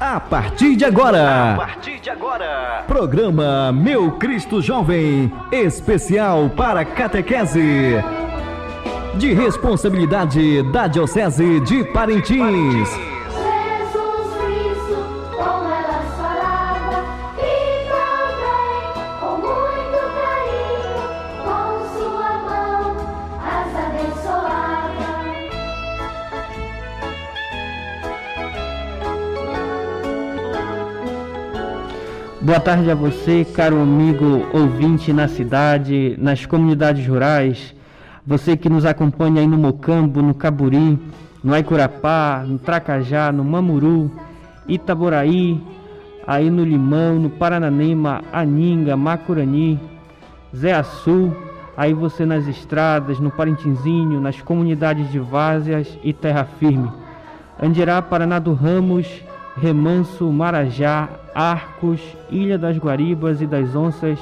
A partir de agora. A partir de agora. Programa Meu Cristo Jovem, especial para catequese. De responsabilidade da Diocese de Parintins. Jesus Boa tarde a você, caro amigo ouvinte na cidade, nas comunidades rurais, você que nos acompanha aí no Mocambo, no Caburi, no Aicurapá, no Tracajá, no Mamuru, Itaboraí, aí no Limão, no Parananema, Aninga, Macurani, Zé Açu, aí você nas estradas, no Parentinzinho, nas comunidades de Vázias e Terra Firme. Andirá, Paraná do Ramos, Remanso, Marajá, Arcos, Ilha das Guaribas e das Onças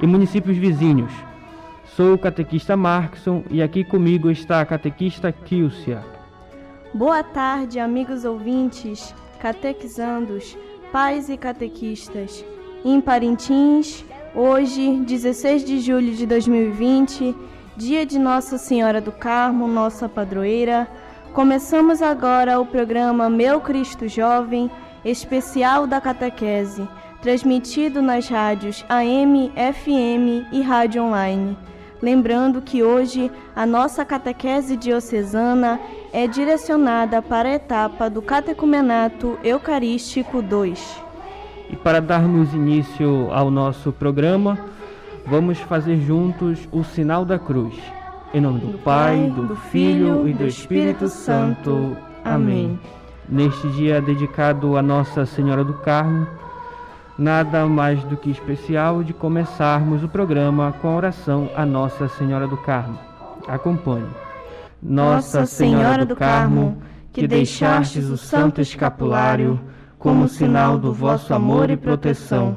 e municípios vizinhos. Sou o catequista Markson e aqui comigo está a catequista Kilcia. Boa tarde, amigos ouvintes, catequizandos, pais e catequistas. Em Parintins, hoje, 16 de julho de 2020, dia de Nossa Senhora do Carmo, nossa padroeira, começamos agora o programa Meu Cristo Jovem, especial da catequese, transmitido nas rádios AM, FM e rádio online. Lembrando que hoje a nossa catequese diocesana é direcionada para a etapa do Catecumenato Eucarístico 2. E para darmos início ao nosso programa, vamos fazer juntos o sinal da cruz. Em nome do, Pai, do, Filho e do Espírito Santo. Amém. Neste dia dedicado a Nossa Senhora do Carmo, nada mais do que especial de começarmos o programa com a oração a Nossa Senhora do Carmo. Acompanhe. Nossa Senhora do Carmo, que deixastes o santo escapulário como sinal do vosso amor e proteção,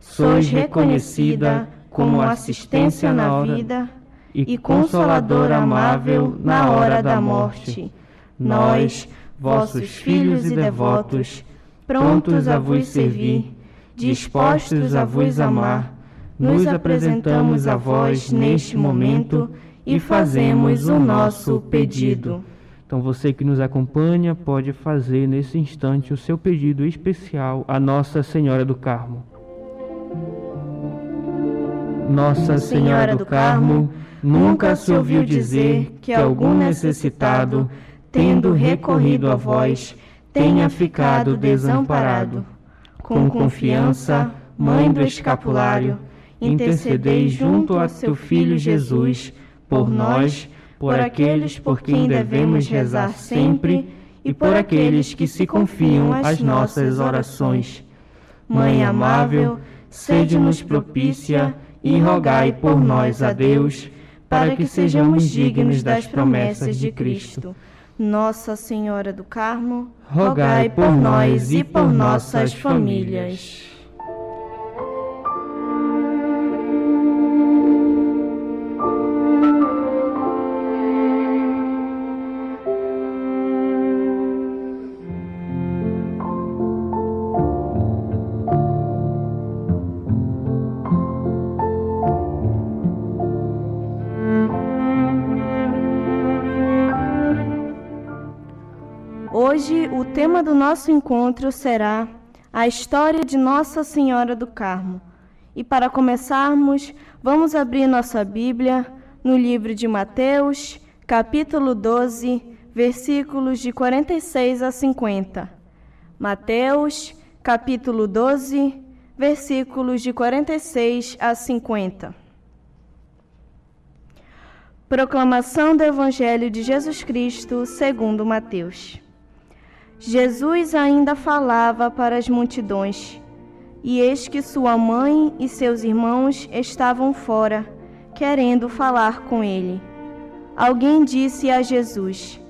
sois reconhecida como assistência na vida e consoladora amável na hora da morte. Nós, vossos filhos e devotos, prontos a vos servir, dispostos a vos amar, nos apresentamos a vós neste momento e fazemos o nosso pedido. Então você que nos acompanha pode fazer nesse instante o seu pedido especial à Nossa Senhora do Carmo. Nossa Senhora do Carmo, nunca se ouviu dizer que algum necessitado, tendo recorrido a vós, tenha ficado desamparado. Com confiança, Mãe do Escapulário, intercedei junto a seu Filho Jesus por nós, por aqueles por quem devemos rezar sempre e por aqueles que se confiam às nossas orações. Mãe amável, sede-nos propícia e rogai por nós a Deus, para que sejamos dignos das promessas de Cristo. Nossa Senhora do Carmo, rogai por nós e por nossas famílias. Do nosso encontro será a história de Nossa Senhora do Carmo. E para começarmos, vamos abrir nossa Bíblia no livro de Mateus, capítulo 12, versículos de 46 a 50. Mateus, capítulo 12, versículos de 46 a 50. Proclamação do Evangelho de Jesus Cristo segundo Mateus. Jesus ainda falava para as multidões, e eis que sua mãe e seus irmãos estavam fora, querendo falar com ele. Alguém disse a Jesus: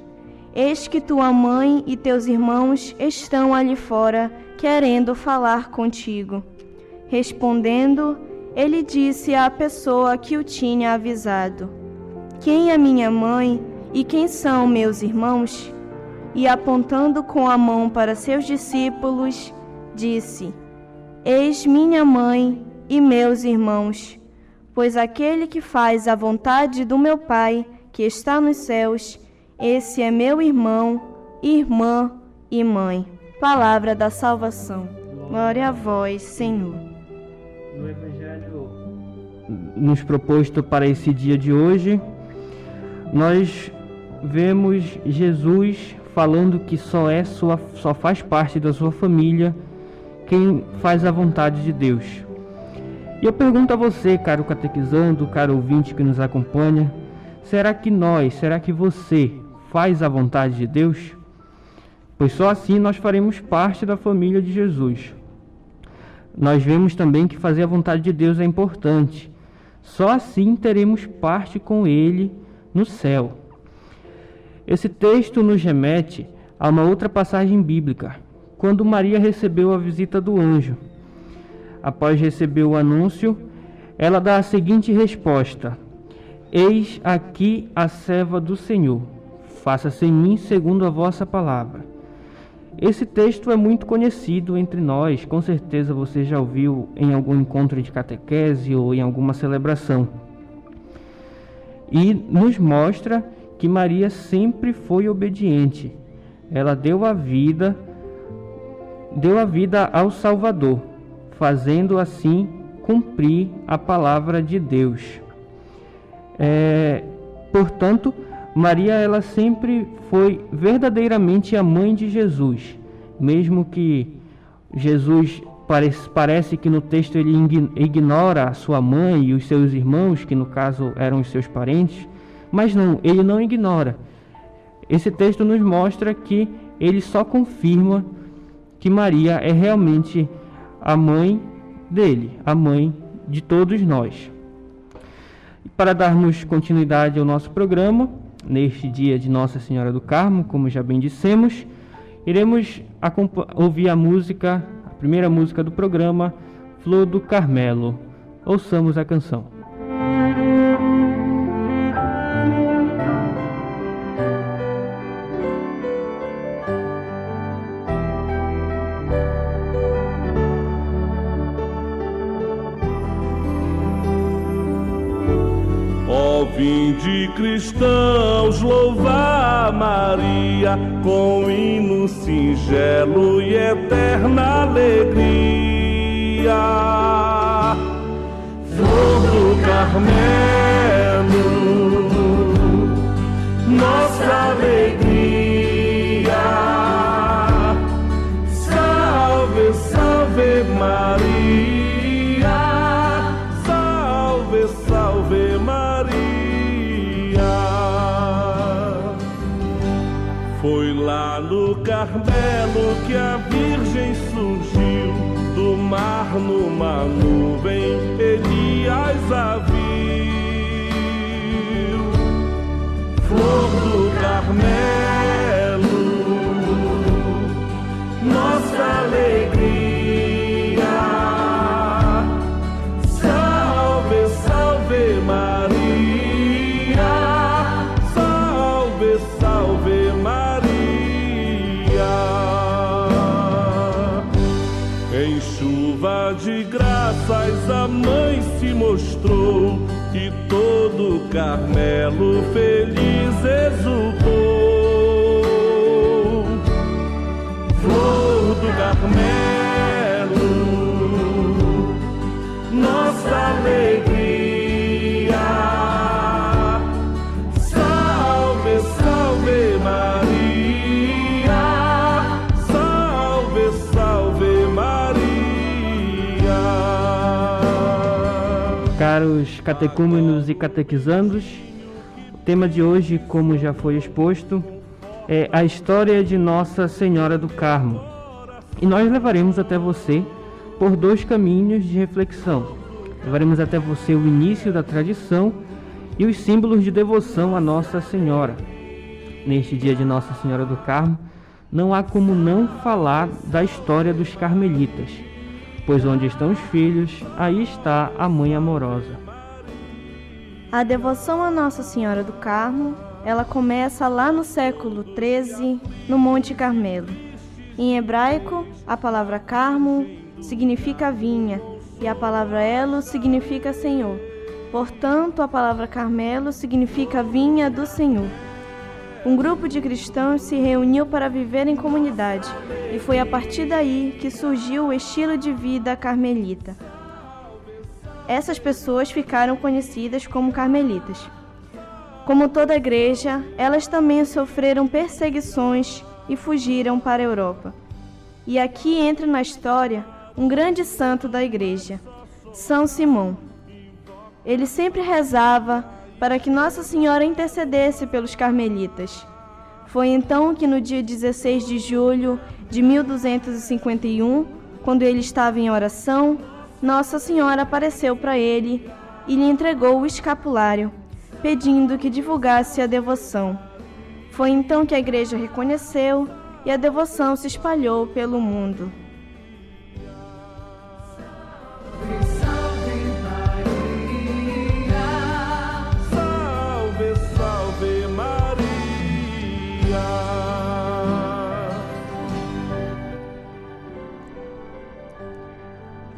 Eis que tua mãe e teus irmãos estão ali fora, querendo falar contigo. Respondendo, ele disse à pessoa que o tinha avisado: Quem é minha mãe e quem são meus irmãos? E apontando com a mão para seus discípulos, disse: Eis minha mãe e meus irmãos, pois aquele que faz a vontade do meu Pai, que está nos céus, esse é meu irmão, irmã e mãe. Palavra da salvação. Glória a vós, Senhor. No Evangelho nos proposto para esse dia de hoje, nós vemos Jesus falando que só é sua, só faz parte da sua família quem faz a vontade de Deus. E eu pergunto a você, caro catequizando, caro ouvinte que nos acompanha, será que nós, será que você faz a vontade de Deus? Pois só assim nós faremos parte da família de Jesus. Nós vemos também que fazer a vontade de Deus é importante. Só assim teremos parte com Ele no céu. Esse texto nos remete a uma outra passagem bíblica, quando Maria recebeu a visita do anjo. Após receber o anúncio, ela dá a seguinte resposta: Eis aqui a serva do Senhor, faça-se em mim segundo a vossa palavra. Esse texto é muito conhecido entre nós, com certeza você já ouviu em algum encontro de catequese ou em alguma celebração. E nos mostra que Maria sempre foi obediente. Ela deu a vida, deu a vida ao Salvador, fazendo assim cumprir a palavra de Deus. É, portanto, Maria ela sempre foi verdadeiramente a mãe de Jesus, mesmo que Jesus parece, parece que no texto ele ignora a sua mãe e os seus irmãos, que no caso eram os seus parentes, mas não, ele não ignora. Esse texto nos mostra que ele só confirma que Maria é realmente a mãe dele, a mãe de todos nós. Para darmos continuidade ao nosso programa, neste dia de Nossa Senhora do Carmo, como já bem dissemos, iremos ouvir a música, a primeira música do programa, Flor do Carmelo. Ouçamos a canção. Vinde cristãos louvar Maria com hino singelo e eterna alegria. Flor do Carmelo, nossa alegria. Salve, salve Maria. Carmelo que a Virgem surgiu do mar numa nuvem, Elias a Carmelo feliz exultou. Flor do Carmelo, nossa alegria. Catecúmenos e catequizandos, o tema de hoje, como já foi exposto, é a história de Nossa Senhora do Carmo. E nós levaremos até você por dois caminhos de reflexão. Levaremos até você o início da tradição e os símbolos de devoção a Nossa Senhora. Neste dia de Nossa Senhora do Carmo, não há como não falar da história dos carmelitas, pois onde estão os filhos, aí está a mãe amorosa. A devoção a Nossa Senhora do Carmo ela começa lá no século 13, no Monte Carmelo. Em hebraico, a palavra carmo significa vinha e a palavra elo significa Senhor. Portanto, a palavra Carmelo significa vinha do Senhor. Um grupo de cristãos se reuniu para viver em comunidade, e foi a partir daí que surgiu o estilo de vida carmelita. Essas pessoas ficaram conhecidas como carmelitas. Como toda igreja, elas também sofreram perseguições e fugiram para a Europa. E aqui entra na história um grande santo da igreja, São Simão. Ele sempre rezava para que Nossa Senhora intercedesse pelos carmelitas. Foi então que no dia 16 de julho de 1251, quando ele estava em oração, Nossa Senhora apareceu para ele e lhe entregou o escapulário, pedindo que divulgasse a devoção. Foi então que a igreja reconheceu e a devoção se espalhou pelo mundo.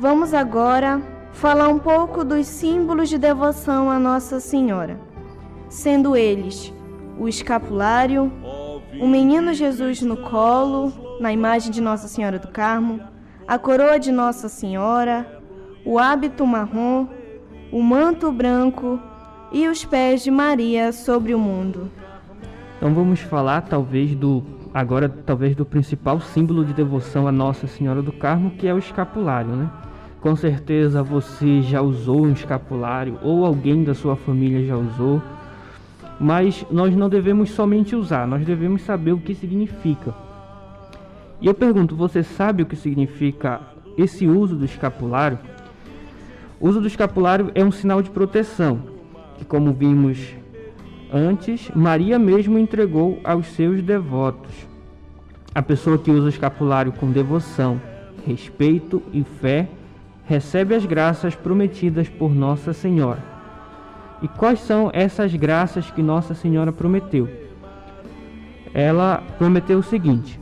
Vamos agora falar um pouco dos símbolos de devoção a Nossa Senhora, sendo eles o escapulário, o menino Jesus no colo, na imagem de Nossa Senhora do Carmo, a coroa de Nossa Senhora, o hábito marrom, o manto branco e os pés de Maria sobre o mundo. Então vamos falar talvez do agora talvez do principal símbolo de devoção a Nossa Senhora do Carmo, que é o escapulário, né? Com certeza você já usou um escapulário ou alguém da sua família já usou. Mas nós não devemos somente usar, nós devemos saber o que significa. E eu pergunto, você sabe o que significa esse uso do escapulário? O uso do escapulário é um sinal de proteção, que como vimos antes, Maria mesmo entregou aos seus devotos. A pessoa que usa o escapulário com devoção, respeito e fé recebe as graças prometidas por Nossa Senhora. E quais são essas graças que Nossa Senhora prometeu? Ela prometeu o seguinte: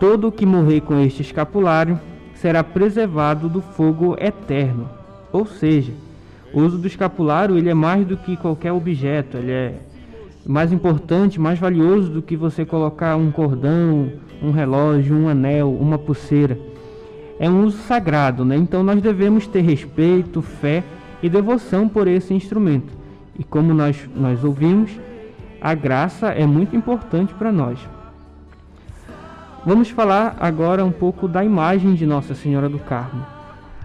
todo o que morrer com este escapulário será preservado do fogo eterno. Ou seja, o uso do escapulário ele é mais do que qualquer objeto, ele é mais importante, mais valioso do que você colocar um cordão, um relógio, um anel, uma pulseira. É um uso sagrado, né? Então nós devemos ter respeito, fé e devoção por esse instrumento. E como nós, nós ouvimos, a graça é muito importante para nós. Vamos falar agora um pouco da imagem de Nossa Senhora do Carmo.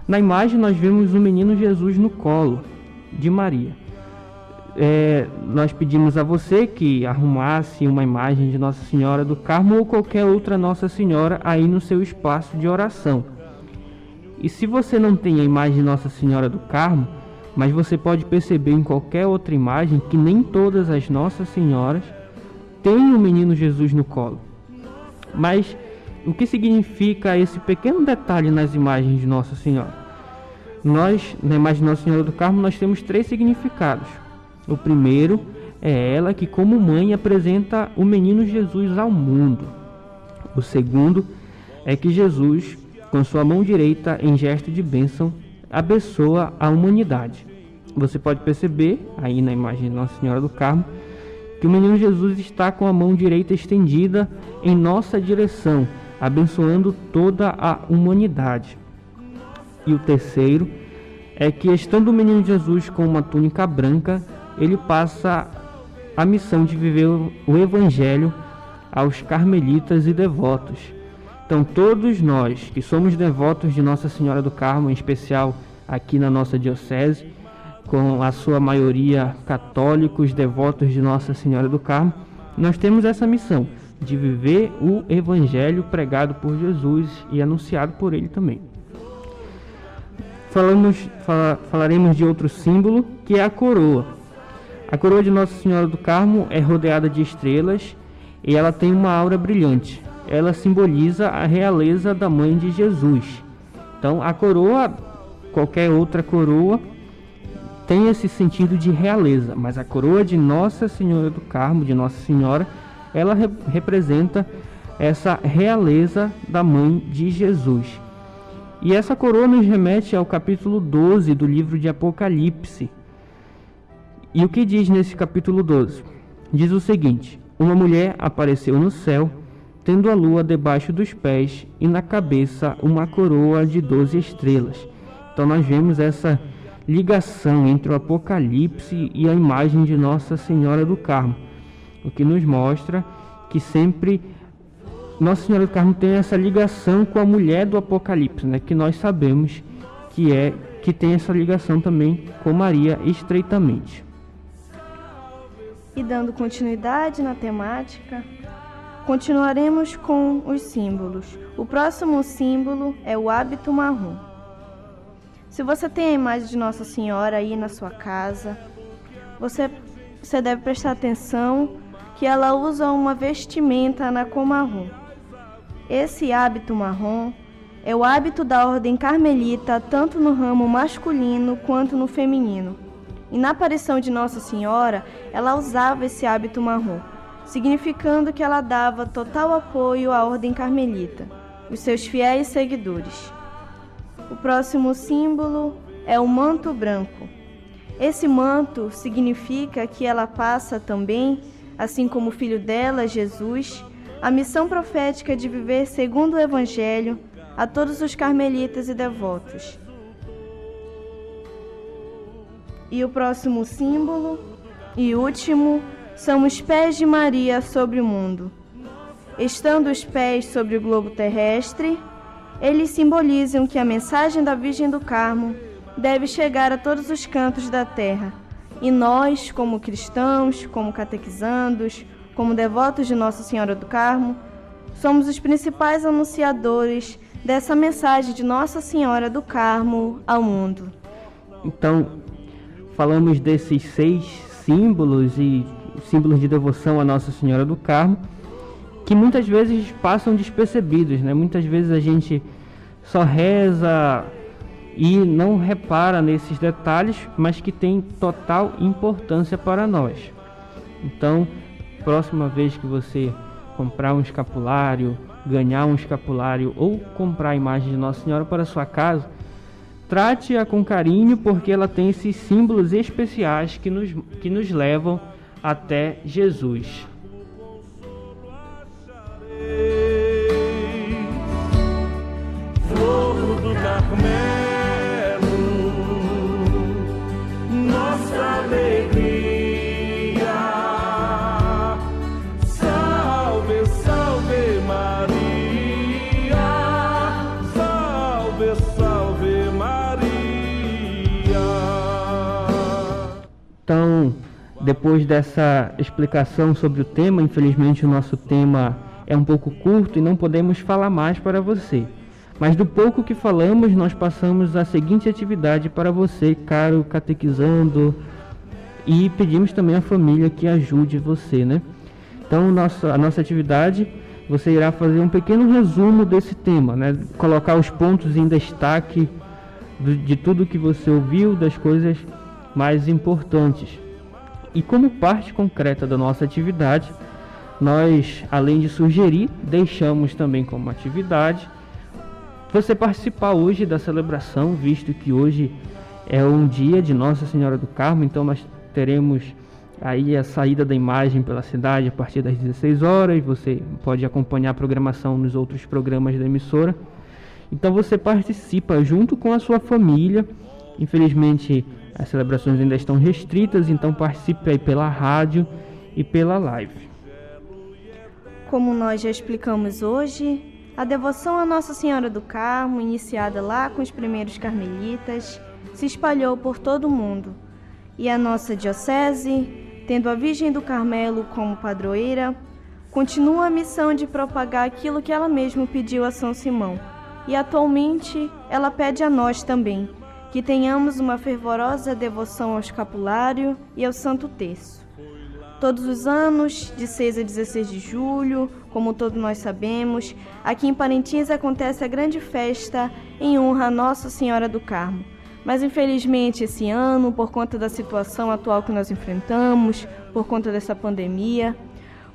Na imagem nós vemos o menino Jesus no colo de Maria. É, nós pedimos a você que arrumasse uma imagem de Nossa Senhora do Carmo ou qualquer outra Nossa Senhora aí no seu espaço de oração. E se você não tem a imagem de Nossa Senhora do Carmo, mas você pode perceber em qualquer outra imagem que nem todas as Nossas Senhoras têm o menino Jesus no colo. Mas o que significa esse pequeno detalhe nas imagens de Nossa Senhora? Nós, na imagem de Nossa Senhora do Carmo, nós temos três significados. O primeiro é ela que, como mãe, apresenta o menino Jesus ao mundo. O segundo é que Jesus, com sua mão direita em gesto de bênção, abençoa a humanidade. Você pode perceber, aí na imagem de Nossa Senhora do Carmo, que o menino Jesus está com a mão direita estendida em nossa direção, abençoando toda a humanidade. E o terceiro é que, estando o menino Jesus com uma túnica branca, ele passa a missão de viver o Evangelho aos carmelitas e devotos. Então, todos nós que somos devotos de Nossa Senhora do Carmo, em especial aqui na nossa Diocese, com a sua maioria católicos, devotos de Nossa Senhora do Carmo, nós temos essa missão de viver o Evangelho pregado por Jesus e anunciado por Ele também. Falamos, fala, falaremos de outro símbolo que é a coroa. A coroa de Nossa Senhora do Carmo é rodeada de estrelas e ela tem uma aura brilhante. Ela simboliza a realeza da mãe de Jesus. Então, a coroa, qualquer outra coroa, tem esse sentido de realeza, mas a coroa de Nossa Senhora do Carmo, de Nossa Senhora, ela re representa essa realeza da mãe de Jesus. E essa coroa nos remete ao capítulo 12 do livro de Apocalipse. E o que diz nesse capítulo 12? Diz o seguinte: Uma mulher apareceu no céu, tendo a lua debaixo dos pés e na cabeça uma coroa de doze estrelas. Então nós vemos essa ligação entre o Apocalipse e a imagem de Nossa Senhora do Carmo, o que nos mostra que sempre Nossa Senhora do Carmo tem essa ligação com a mulher do Apocalipse, né? Que nós sabemos que é que tem essa ligação também com Maria estreitamente. E dando continuidade na temática, continuaremos com os símbolos. O próximo símbolo é o hábito marrom. Se você tem a imagem de Nossa Senhora aí na sua casa, você, você deve prestar atenção que ela usa uma vestimenta na cor marrom. Esse hábito marrom é o hábito da ordem carmelita tanto no ramo masculino quanto no feminino. E na aparição de Nossa Senhora, ela usava esse hábito marrom, significando que ela dava total apoio à ordem carmelita, os seus fiéis seguidores. O próximo símbolo é o manto branco. Esse manto significa que ela passa também, assim como o filho dela, Jesus, a missão profética de viver segundo o Evangelho a todos os carmelitas e devotos. E o próximo símbolo e último são os pés de Maria sobre o mundo. Estando os pés sobre o globo terrestre, eles simbolizam que a mensagem da Virgem do Carmo deve chegar a todos os cantos da terra. E nós, como cristãos, como catequizandos, como devotos de Nossa Senhora do Carmo, somos os principais anunciadores dessa mensagem de Nossa Senhora do Carmo ao mundo. Então, falamos desses seis símbolos e símbolos de devoção a Nossa Senhora do Carmo, que muitas vezes passam despercebidos, né? Muitas vezes a gente só reza e não repara nesses detalhes, mas que tem total importância para nós. Então, próxima vez que você comprar um escapulário, ganhar um escapulário ou comprar a imagem de Nossa Senhora para sua casa, Trate-a com carinho, porque ela tem esses símbolos especiais que nos, que nos levam até Jesus. Depois dessa explicação sobre o tema, infelizmente o nosso tema é um pouco curto e não podemos falar mais para você. Mas do pouco que falamos, nós passamos a seguinte atividade para você, caro catequizando, e pedimos também à família que ajude você, né? Então, nossa, a nossa atividade, você irá fazer um pequeno resumo desse tema, né? Colocar os pontos em destaque de tudo que você ouviu, das coisas mais importantes. E como parte concreta da nossa atividade, nós, além de sugerir, deixamos também como atividade você participar hoje da celebração, visto que hoje é um dia de Nossa Senhora do Carmo, então nós teremos aí a saída da imagem pela cidade a partir das 16 horas. Você pode acompanhar a programação nos outros programas da emissora. Então você participa junto com a sua família. Infelizmente as celebrações ainda estão restritas, então participe aí pela rádio e pela live. Como nós já explicamos hoje, a devoção a Nossa Senhora do Carmo, iniciada lá com os primeiros carmelitas, se espalhou por todo o mundo. E a nossa diocese, tendo a Virgem do Carmelo como padroeira, continua a missão de propagar aquilo que ela mesma pediu a São Simão. E atualmente ela pede a nós também que tenhamos uma fervorosa devoção ao escapulário e ao Santo Terço. Todos os anos, de 6 a 16 de julho, como todos nós sabemos, aqui em Parintins acontece a grande festa em honra a Nossa Senhora do Carmo. Mas infelizmente esse ano, por conta da situação atual que nós enfrentamos, por conta dessa pandemia,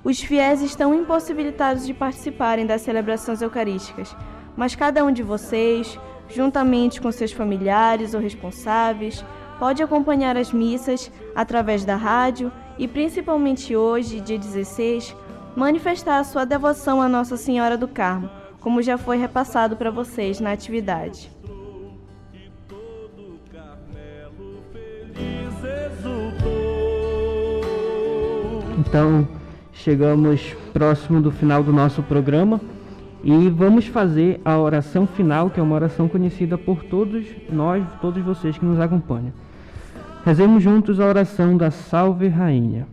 os fiéis estão impossibilitados de participarem das celebrações eucarísticas. Mas cada um de vocês, juntamente com seus familiares ou responsáveis, pode acompanhar as missas através da rádio e principalmente hoje, dia 16, manifestar a sua devoção à Nossa Senhora do Carmo, como já foi repassado para vocês na atividade. Então, chegamos próximo do final do nosso programa e vamos fazer a oração final, que é uma oração conhecida por todos nós, todos vocês que nos acompanham. Rezemos juntos a oração da Salve Rainha.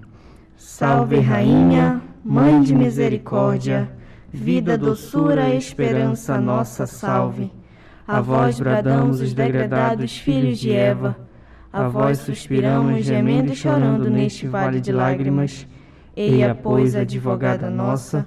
Salve, Rainha, Mãe de Misericórdia, vida, doçura esperança nossa, salve. A vós bradamos os degradados filhos de Eva, a vós suspiramos, gemendo e chorando neste vale de lágrimas. Eia, pois, advogada nossa,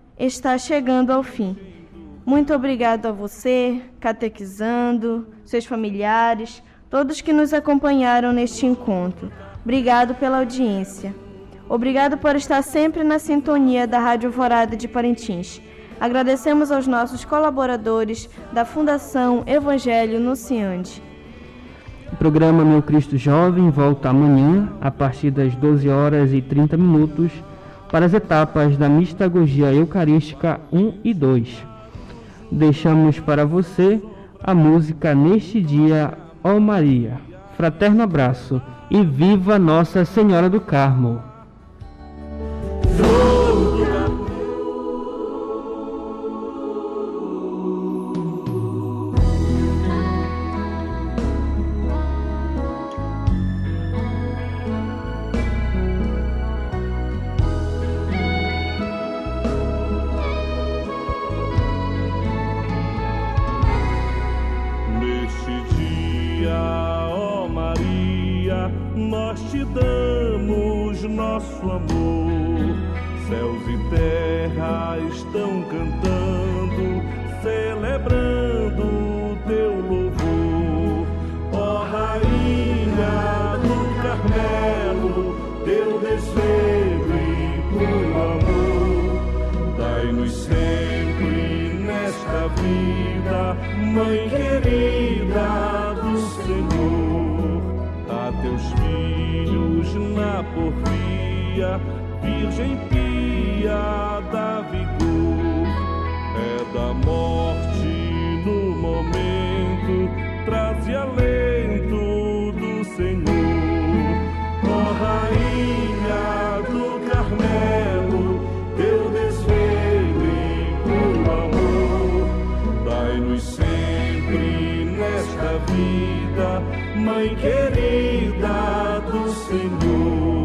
está chegando ao fim. Muito obrigado a você, catequizando, seus familiares, todos que nos acompanharam neste encontro. Obrigado pela audiência. Obrigado por estar sempre na sintonia da Rádio Alvorada de Parintins. Agradecemos aos nossos colaboradores da Fundação Evangelho Nunciante. O programa Meu Cristo Jovem volta amanhã, a partir das 12 horas e 30 minutos, para as etapas da Mistagogia Eucarística 1 e 2. Deixamos para você a música Neste Dia, ó Maria. Fraterno abraço e viva Nossa Senhora do Carmo! Virgem pia, dá vigor, é da morte no momento, traze alento do Senhor. Ó Rainha do Carmelo, teu desvelo e puro amor, dai-nos sempre nesta vida, Mãe querida do Senhor,